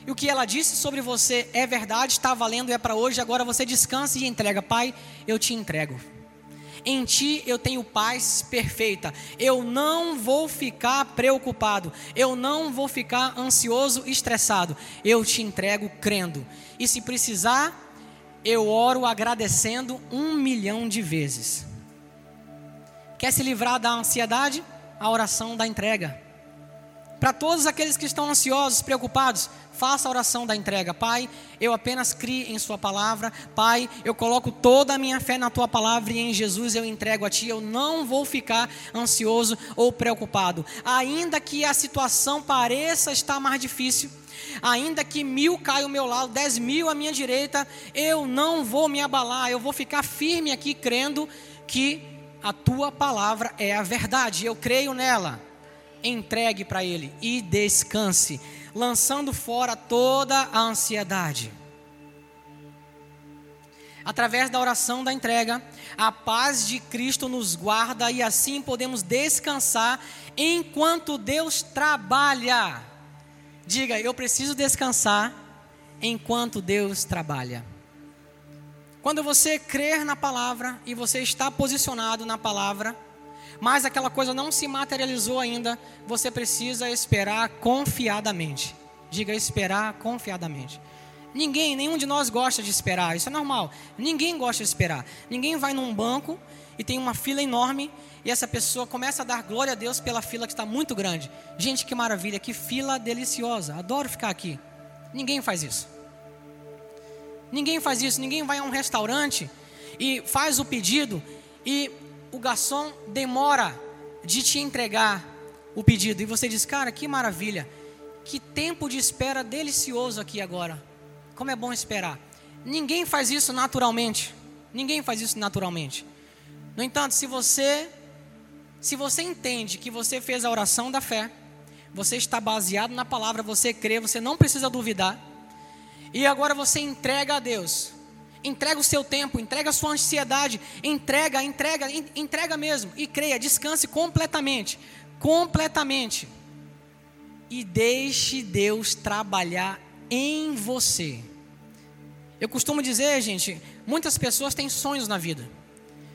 e o que ela disse sobre você é verdade, está valendo, é para hoje, agora você descansa e entrega. Pai, eu te entrego. Em ti eu tenho paz perfeita. Eu não vou ficar preocupado. Eu não vou ficar ansioso, estressado. Eu te entrego crendo. E se precisar, eu oro agradecendo um milhão de vezes. Quer se livrar da ansiedade? A oração da entrega. Para todos aqueles que estão ansiosos, preocupados, faça a oração da entrega. Pai, eu apenas crio em Sua palavra. Pai, eu coloco toda a minha fé na Tua palavra e em Jesus eu entrego a Ti. Eu não vou ficar ansioso ou preocupado. Ainda que a situação pareça estar mais difícil, ainda que mil caia ao meu lado, dez mil à minha direita, eu não vou me abalar. Eu vou ficar firme aqui, crendo que a tua palavra é a verdade, eu creio nela. Entregue para Ele e descanse, lançando fora toda a ansiedade. Através da oração da entrega, a paz de Cristo nos guarda e assim podemos descansar enquanto Deus trabalha. Diga, eu preciso descansar enquanto Deus trabalha. Quando você crer na palavra e você está posicionado na palavra, mas aquela coisa não se materializou ainda, você precisa esperar confiadamente. Diga esperar confiadamente. Ninguém, nenhum de nós gosta de esperar, isso é normal. Ninguém gosta de esperar. Ninguém vai num banco e tem uma fila enorme e essa pessoa começa a dar glória a Deus pela fila que está muito grande. Gente, que maravilha, que fila deliciosa. Adoro ficar aqui. Ninguém faz isso. Ninguém faz isso, ninguém vai a um restaurante e faz o pedido e o garçom demora de te entregar o pedido. E você diz, cara, que maravilha, que tempo de espera delicioso aqui agora. Como é bom esperar. Ninguém faz isso naturalmente. Ninguém faz isso naturalmente. No entanto, se você se você entende que você fez a oração da fé, você está baseado na palavra, você crê, você não precisa duvidar. E agora você entrega a Deus. Entrega o seu tempo, entrega a sua ansiedade, entrega, entrega, entrega mesmo. E creia, descanse completamente. Completamente. E deixe Deus trabalhar em você. Eu costumo dizer, gente, muitas pessoas têm sonhos na vida.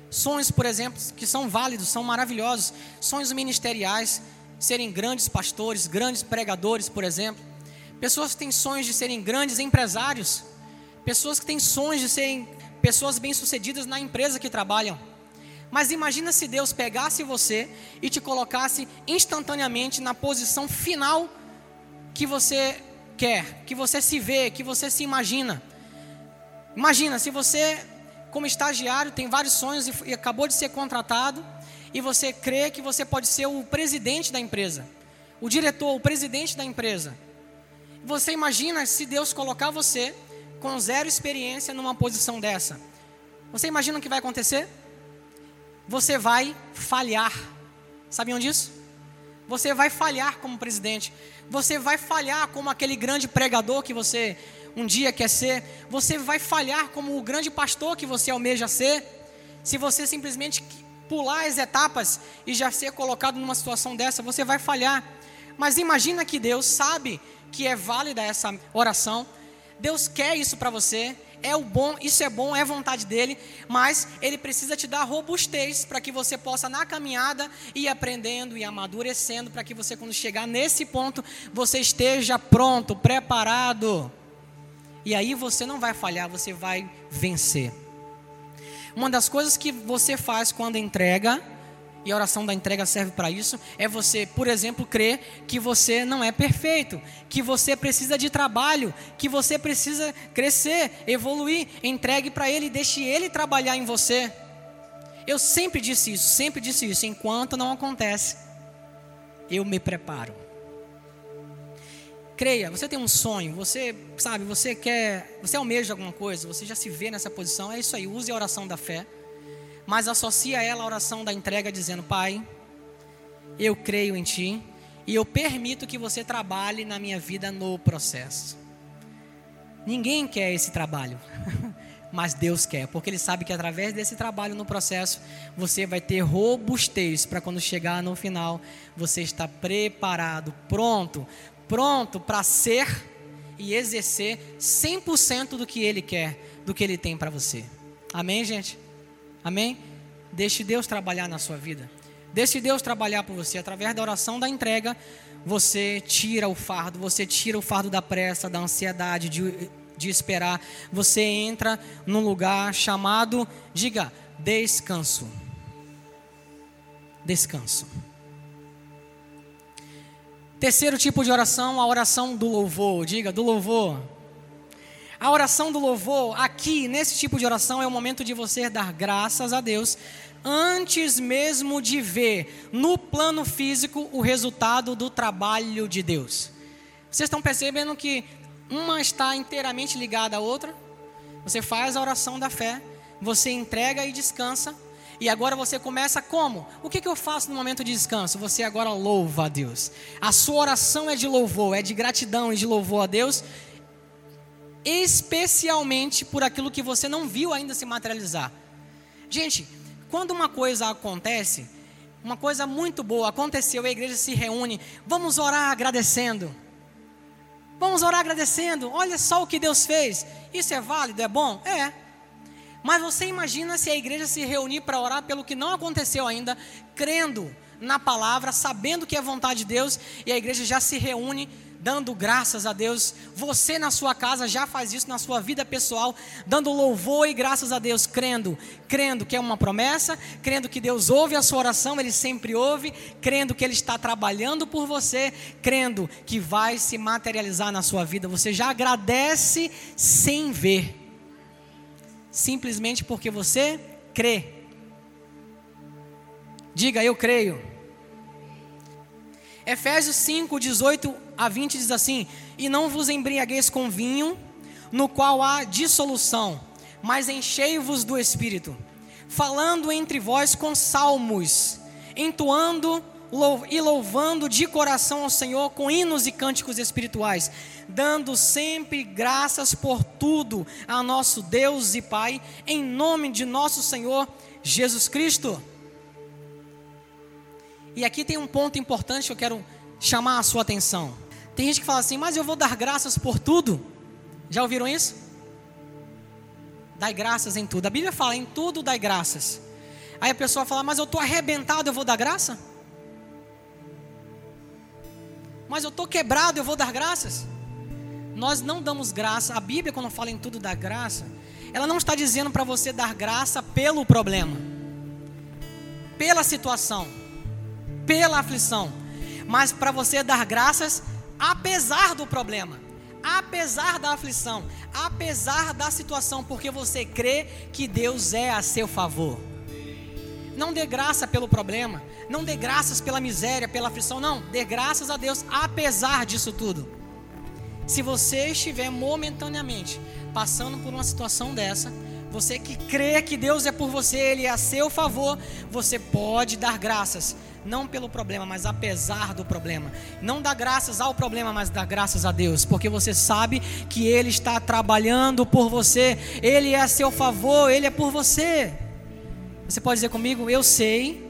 Sonhos, por exemplo, que são válidos, são maravilhosos. Sonhos ministeriais, serem grandes pastores, grandes pregadores, por exemplo. Pessoas têm sonhos de serem grandes empresários. Pessoas que têm sonhos de serem pessoas bem-sucedidas na empresa que trabalham. Mas imagina se Deus pegasse você e te colocasse instantaneamente na posição final que você quer, que você se vê, que você se imagina. Imagina se você, como estagiário, tem vários sonhos e, acabou de ser contratado e você crê que você pode ser o presidente da empresa, o diretor, o presidente da empresa. Você imagina se Deus colocar você com zero experiência numa posição dessa. Você imagina o que vai acontecer? você vai falhar. Sabiam disso? Você vai falhar como presidente. Você vai falhar como aquele grande pregador que você um dia quer ser. Você vai falhar como o grande pastor que você almeja ser. Se você simplesmente pular as etapas e já ser colocado numa situação dessa, você vai falhar. Mas imagina que Deus sabe que é válida essa oração. Deus quer isso para você é o bom, isso é bom, é vontade dele, mas ele precisa te dar robustez para que você possa na caminhada ir aprendendo e amadurecendo para que você quando chegar nesse ponto, você esteja pronto, preparado. E aí você não vai falhar, você vai vencer. Uma das coisas que você faz quando entrega e a oração da entrega serve para isso, é você, por exemplo, crer que você não é perfeito, que você precisa de trabalho, que você precisa crescer, evoluir, entregue para Ele, deixe Ele trabalhar em você. Eu sempre disse isso, sempre disse isso, enquanto não acontece, eu me preparo. Creia, você tem um sonho, você sabe, você quer, você almeja alguma coisa, você já se vê nessa posição, é isso aí, use a oração da fé mas associa ela à oração da entrega, dizendo: Pai, eu creio em Ti e eu permito que você trabalhe na minha vida no processo. Ninguém quer esse trabalho, mas Deus quer, porque Ele sabe que através desse trabalho no processo, você vai ter robustez para quando chegar no final, você está preparado, pronto, pronto para ser e exercer 100% do que Ele quer, do que Ele tem para você. Amém, gente? Amém? Deixe Deus trabalhar na sua vida. Deixe Deus trabalhar por você. Através da oração da entrega, você tira o fardo, você tira o fardo da pressa, da ansiedade, de, de esperar. Você entra num lugar chamado, diga, descanso. Descanso. Terceiro tipo de oração, a oração do louvor. Diga, do louvor. A oração do louvor, aqui, nesse tipo de oração, é o momento de você dar graças a Deus antes mesmo de ver no plano físico o resultado do trabalho de Deus. Vocês estão percebendo que uma está inteiramente ligada à outra? Você faz a oração da fé, você entrega e descansa, e agora você começa como? O que, que eu faço no momento de descanso? Você agora louva a Deus. A sua oração é de louvor, é de gratidão e de louvor a Deus especialmente por aquilo que você não viu ainda se materializar. Gente, quando uma coisa acontece, uma coisa muito boa aconteceu, a igreja se reúne, vamos orar agradecendo. Vamos orar agradecendo. Olha só o que Deus fez. Isso é válido, é bom? É. Mas você imagina se a igreja se reunir para orar pelo que não aconteceu ainda, crendo na palavra, sabendo que é vontade de Deus, e a igreja já se reúne dando graças a Deus. Você na sua casa já faz isso na sua vida pessoal, dando louvor e graças a Deus, crendo, crendo que é uma promessa, crendo que Deus ouve a sua oração, ele sempre ouve, crendo que ele está trabalhando por você, crendo que vai se materializar na sua vida. Você já agradece sem ver. Simplesmente porque você crê. Diga, eu creio. Efésios 5, 18 a 20 diz assim: E não vos embriagueis com vinho, no qual há dissolução, mas enchei-vos do espírito, falando entre vós com salmos, entoando e louvando de coração ao Senhor com hinos e cânticos espirituais, dando sempre graças por tudo a nosso Deus e Pai, em nome de nosso Senhor Jesus Cristo. E aqui tem um ponto importante que eu quero chamar a sua atenção. Tem gente que fala assim, mas eu vou dar graças por tudo. Já ouviram isso? Dai graças em tudo. A Bíblia fala, em tudo dai graças. Aí a pessoa fala, mas eu estou arrebentado, eu vou dar graça? Mas eu estou quebrado, eu vou dar graças? Nós não damos graça. A Bíblia, quando fala em tudo da graça, ela não está dizendo para você dar graça pelo problema, pela situação, pela aflição, mas para você dar graças apesar do problema, apesar da aflição, apesar da situação, porque você crê que Deus é a seu favor. Não dê graça pelo problema, não dê graças pela miséria, pela aflição, não, dê graças a Deus apesar disso tudo. Se você estiver momentaneamente passando por uma situação dessa, você que crê que Deus é por você, Ele é a seu favor, você pode dar graças, não pelo problema, mas apesar do problema. Não dá graças ao problema, mas dá graças a Deus, porque você sabe que Ele está trabalhando por você, Ele é a seu favor, Ele é por você. Você pode dizer comigo, eu sei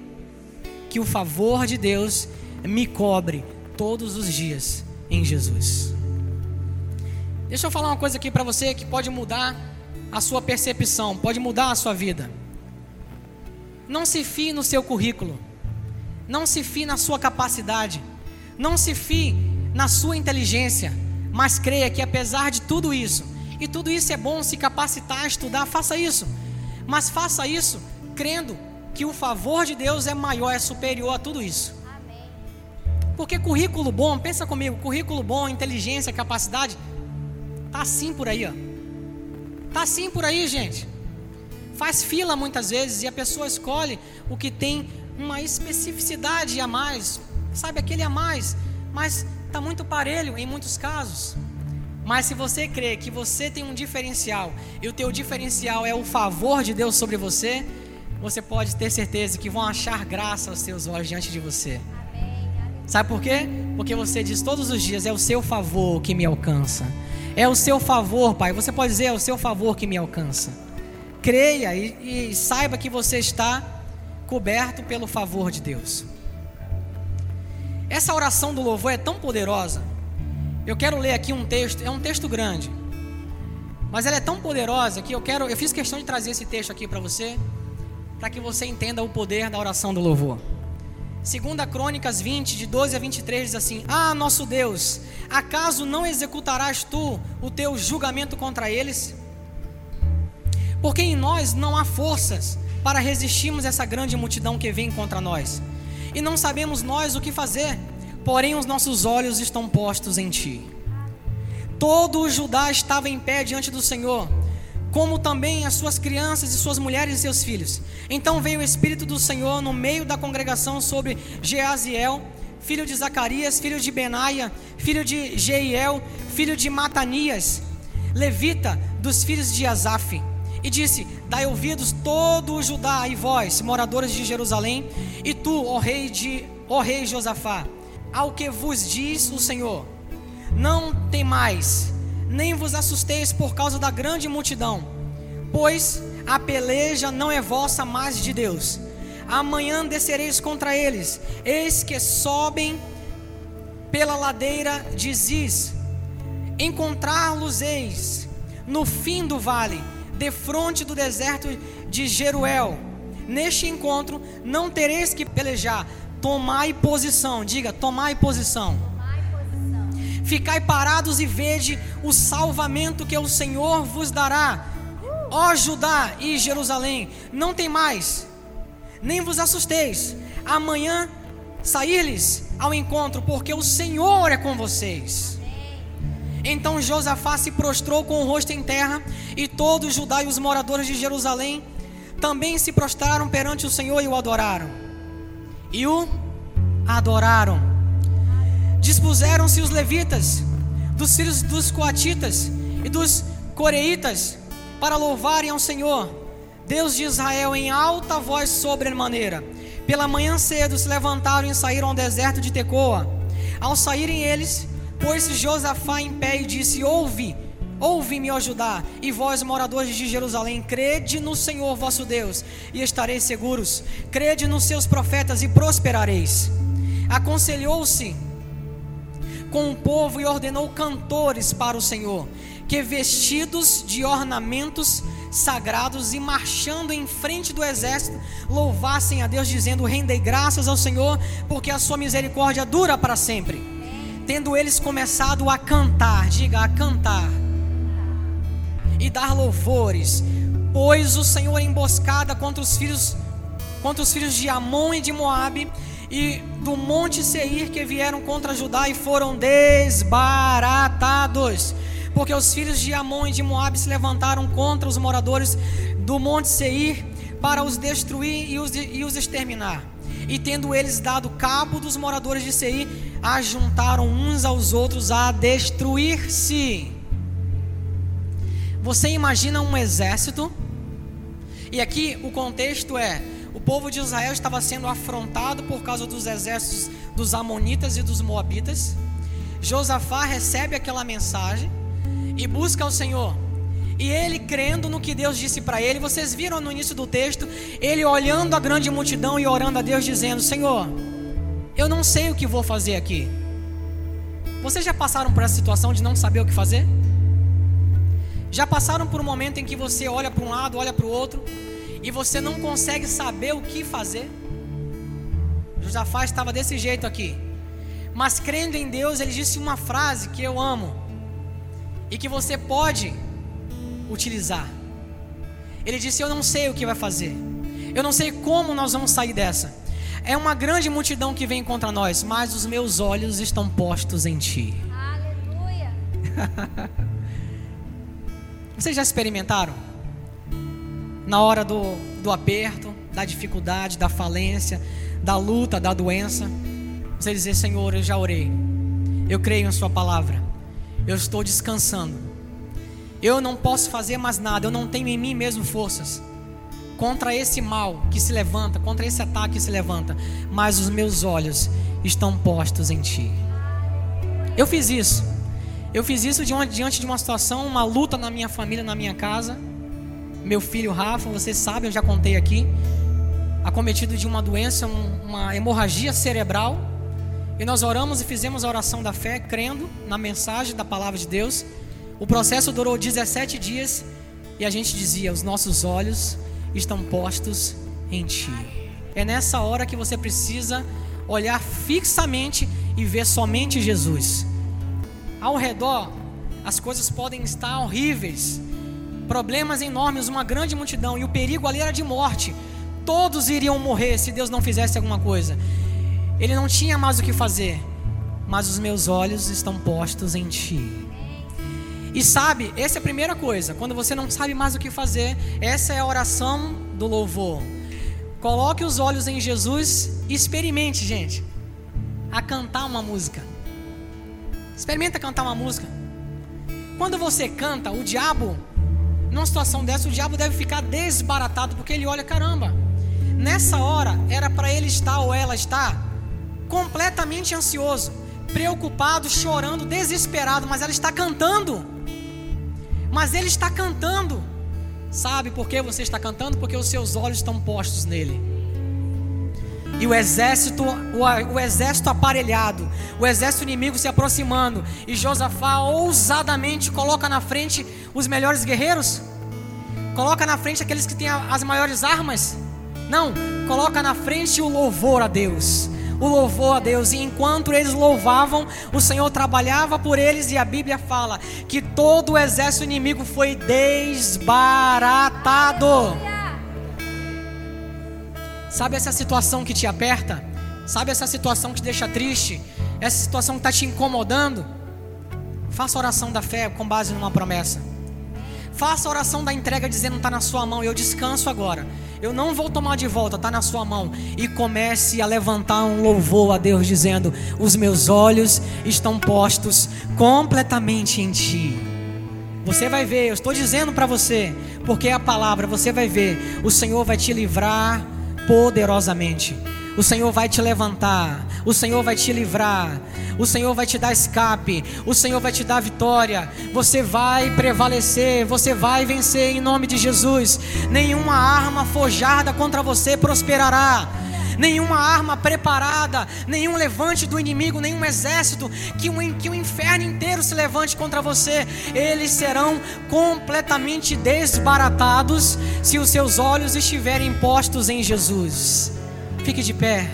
que o favor de Deus me cobre todos os dias em Jesus. Deixa eu falar uma coisa aqui para você que pode mudar a sua percepção, pode mudar a sua vida. Não se fie no seu currículo, não se fie na sua capacidade, não se fie na sua inteligência, mas creia que apesar de tudo isso, e tudo isso é bom se capacitar, estudar, faça isso, mas faça isso crendo que o favor de Deus é maior, é superior a tudo isso. Porque currículo bom, pensa comigo, currículo bom, inteligência, capacidade, Tá assim por aí, ó. Tá assim por aí, gente. Faz fila muitas vezes e a pessoa escolhe o que tem uma especificidade a mais, sabe aquele a mais, mas tá muito parelho em muitos casos. Mas se você crê que você tem um diferencial e o teu diferencial é o favor de Deus sobre você, você pode ter certeza que vão achar graça aos seus olhos diante de você. Sabe por quê? Porque você diz todos os dias: é o seu favor que me alcança. É o seu favor, Pai. Você pode dizer: é o seu favor que me alcança. Creia e, e saiba que você está coberto pelo favor de Deus. Essa oração do louvor é tão poderosa. Eu quero ler aqui um texto, é um texto grande. Mas ela é tão poderosa que eu quero, eu fiz questão de trazer esse texto aqui para você, para que você entenda o poder da oração do louvor. Segunda Crônicas 20, de 12 a 23 diz assim: Ah, nosso Deus, acaso não executarás tu o teu julgamento contra eles? Porque em nós não há forças para resistirmos essa grande multidão que vem contra nós. E não sabemos nós o que fazer, porém os nossos olhos estão postos em ti. Todo o Judá estava em pé diante do Senhor como também as suas crianças e suas mulheres e seus filhos. Então veio o Espírito do Senhor no meio da congregação sobre Jeaziel, filho de Zacarias, filho de Benaia, filho de Jeiel, filho de Matanias, levita dos filhos de Asaf. E disse: Dai ouvidos todo o Judá e vós, moradores de Jerusalém, e tu, ó rei de, ó rei Josafá, ao que vos diz o Senhor: Não temais nem vos assusteis por causa da grande multidão, pois a peleja não é vossa, mas de Deus. Amanhã descereis contra eles, eis que sobem pela ladeira de Ziz. Encontrar-los eis no fim do vale, defronte do deserto de Jeruel. Neste encontro não tereis que pelejar, tomai posição, diga, tomai posição Ficai parados e vede o salvamento que o Senhor vos dará. Ó Judá e Jerusalém, não tem mais, nem vos assusteis. Amanhã sair-lhes ao encontro, porque o Senhor é com vocês. Então Josafá se prostrou com o rosto em terra, e todos Judá e os moradores de Jerusalém também se prostraram perante o Senhor e o adoraram. E o adoraram dispuseram-se os levitas, dos filhos dos coatitas e dos coreitas, para louvarem ao Senhor, Deus de Israel, em alta voz sobremaneira. Pela manhã cedo se levantaram e saíram ao deserto de Tecoa. Ao saírem eles, pôs-se Josafá em pé e disse: Ouve, ouve-me, ó Judá, e vós, moradores de Jerusalém, crede no Senhor vosso Deus, e estareis seguros. Crede nos seus profetas e prosperareis. Aconselhou-se com o povo e ordenou cantores para o Senhor, que vestidos de ornamentos sagrados e marchando em frente do exército, louvassem a Deus, dizendo: Rendei graças ao Senhor, porque a sua misericórdia dura para sempre. Tendo eles começado a cantar, diga a cantar, e dar louvores, pois o Senhor emboscada contra os filhos contra os filhos de Amon e de Moabe e do monte Seir que vieram contra Judá e foram desbaratados porque os filhos de Amon e de Moabe se levantaram contra os moradores do monte Seir para os destruir e os, e os exterminar. E tendo eles dado cabo dos moradores de Seir, ajuntaram uns aos outros a destruir-se. Você imagina um exército, e aqui o contexto é: o povo de Israel estava sendo afrontado por causa dos exércitos dos Amonitas e dos Moabitas. Josafá recebe aquela mensagem e busca ao Senhor. E ele crendo no que Deus disse para ele, vocês viram no início do texto, ele olhando a grande multidão e orando a Deus, dizendo: Senhor, eu não sei o que vou fazer aqui. Vocês já passaram por essa situação de não saber o que fazer? Já passaram por um momento em que você olha para um lado, olha para o outro, e você não consegue saber o que fazer? Josafá estava desse jeito aqui. Mas crendo em Deus, ele disse uma frase que eu amo e que você pode utilizar. Ele disse: Eu não sei o que vai fazer, eu não sei como nós vamos sair dessa. É uma grande multidão que vem contra nós, mas os meus olhos estão postos em Ti. Aleluia! Vocês já experimentaram? Na hora do, do aperto, da dificuldade, da falência, da luta, da doença, você dizer: Senhor, eu já orei, eu creio em Sua palavra eu estou descansando. Eu não posso fazer mais nada, eu não tenho em mim mesmo forças contra esse mal que se levanta, contra esse ataque que se levanta, mas os meus olhos estão postos em Ti. Eu fiz isso. Eu fiz isso diante de uma situação, uma luta na minha família, na minha casa. Meu filho Rafa, vocês sabem, eu já contei aqui, acometido de uma doença, uma hemorragia cerebral. E nós oramos e fizemos a oração da fé, crendo na mensagem da palavra de Deus. O processo durou 17 dias e a gente dizia: Os nossos olhos estão postos em Ti. É nessa hora que você precisa olhar fixamente e ver somente Jesus. Ao redor, as coisas podem estar horríveis, problemas enormes, uma grande multidão, e o perigo ali era de morte. Todos iriam morrer se Deus não fizesse alguma coisa. Ele não tinha mais o que fazer, mas os meus olhos estão postos em ti. E sabe, essa é a primeira coisa. Quando você não sabe mais o que fazer, essa é a oração do louvor. Coloque os olhos em Jesus e experimente, gente, a cantar uma música. Experimenta cantar uma música. Quando você canta, o diabo, numa situação dessa, o diabo deve ficar desbaratado, porque ele olha, caramba, nessa hora era para ele estar ou ela estar completamente ansioso, preocupado, chorando, desesperado, mas ela está cantando. Mas ele está cantando. Sabe por que você está cantando? Porque os seus olhos estão postos nele. E o exército, o, o, exército aparelhado, o exército inimigo se aproximando, e Josafá ousadamente coloca na frente os melhores guerreiros, coloca na frente aqueles que têm as maiores armas. Não, coloca na frente o louvor a Deus, o louvor a Deus. E enquanto eles louvavam, o Senhor trabalhava por eles. E a Bíblia fala que todo o exército inimigo foi desbaratado. Sabe essa situação que te aperta? Sabe essa situação que te deixa triste? Essa situação que está te incomodando? Faça oração da fé com base numa promessa. Faça a oração da entrega dizendo está na sua mão. Eu descanso agora. Eu não vou tomar de volta, está na sua mão. E comece a levantar um louvor a Deus, dizendo: Os meus olhos estão postos completamente em Ti. Você vai ver, eu estou dizendo para você, porque é a palavra, você vai ver, o Senhor vai te livrar poderosamente. O Senhor vai te levantar, o Senhor vai te livrar, o Senhor vai te dar escape, o Senhor vai te dar vitória. Você vai prevalecer, você vai vencer em nome de Jesus. Nenhuma arma forjada contra você prosperará nenhuma arma preparada, nenhum levante do inimigo, nenhum exército, que o, que o inferno inteiro se levante contra você, eles serão completamente desbaratados se os seus olhos estiverem postos em Jesus. Fique de pé.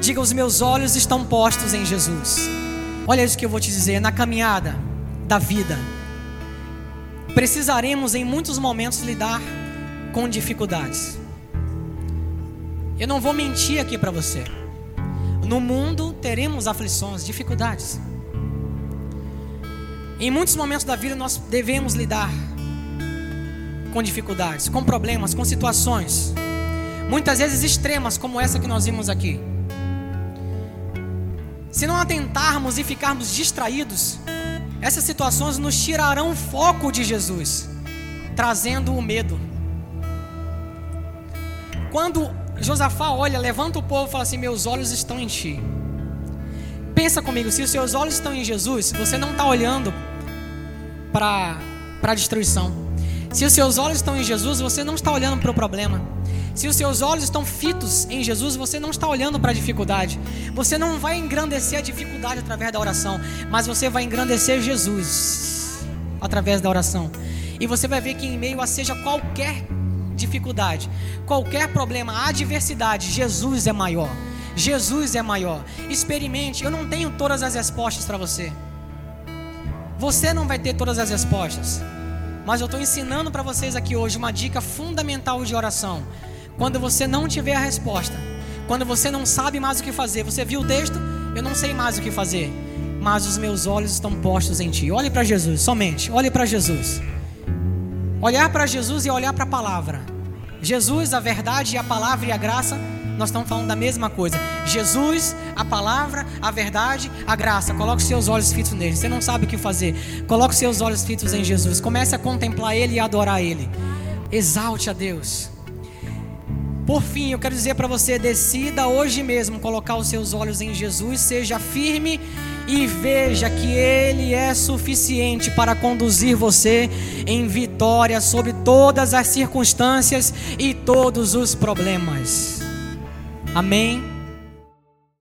Diga: Os meus olhos estão postos em Jesus. Olha isso que eu vou te dizer. Na caminhada da vida, precisaremos em muitos momentos lidar com dificuldades. Eu não vou mentir aqui para você. No mundo teremos aflições, dificuldades. Em muitos momentos da vida nós devemos lidar com dificuldades, com problemas, com situações muitas vezes extremas, como essa que nós vimos aqui. Se não atentarmos e ficarmos distraídos, essas situações nos tirarão o foco de Jesus, trazendo o medo. Quando Josafá olha, levanta o povo e fala assim: Meus olhos estão em ti. Pensa comigo, se os seus olhos estão em Jesus, você não está olhando para a destruição. Se os seus olhos estão em Jesus, você não está olhando para o problema. Se os seus olhos estão fitos em Jesus, você não está olhando para a dificuldade. Você não vai engrandecer a dificuldade através da oração, mas você vai engrandecer Jesus através da oração. E você vai ver que em meio a seja qualquer dificuldade, qualquer problema, adversidade, Jesus é maior. Jesus é maior. Experimente. Eu não tenho todas as respostas para você. Você não vai ter todas as respostas. Mas eu estou ensinando para vocês aqui hoje uma dica fundamental de oração. Quando você não tiver a resposta, quando você não sabe mais o que fazer, você viu o texto? Eu não sei mais o que fazer, mas os meus olhos estão postos em ti. Olhe para Jesus, somente, olhe para Jesus. Olhar para Jesus e olhar para a palavra. Jesus, a verdade a palavra e a graça, nós estamos falando da mesma coisa. Jesus, a palavra, a verdade, a graça. Coloque seus olhos fitos nele. Você não sabe o que fazer. Coloque seus olhos fitos em Jesus. Comece a contemplar ele e adorar ele. Exalte a Deus. Por fim, eu quero dizer para você: decida hoje mesmo colocar os seus olhos em Jesus, seja firme e veja que Ele é suficiente para conduzir você em vitória sobre todas as circunstâncias e todos os problemas. Amém.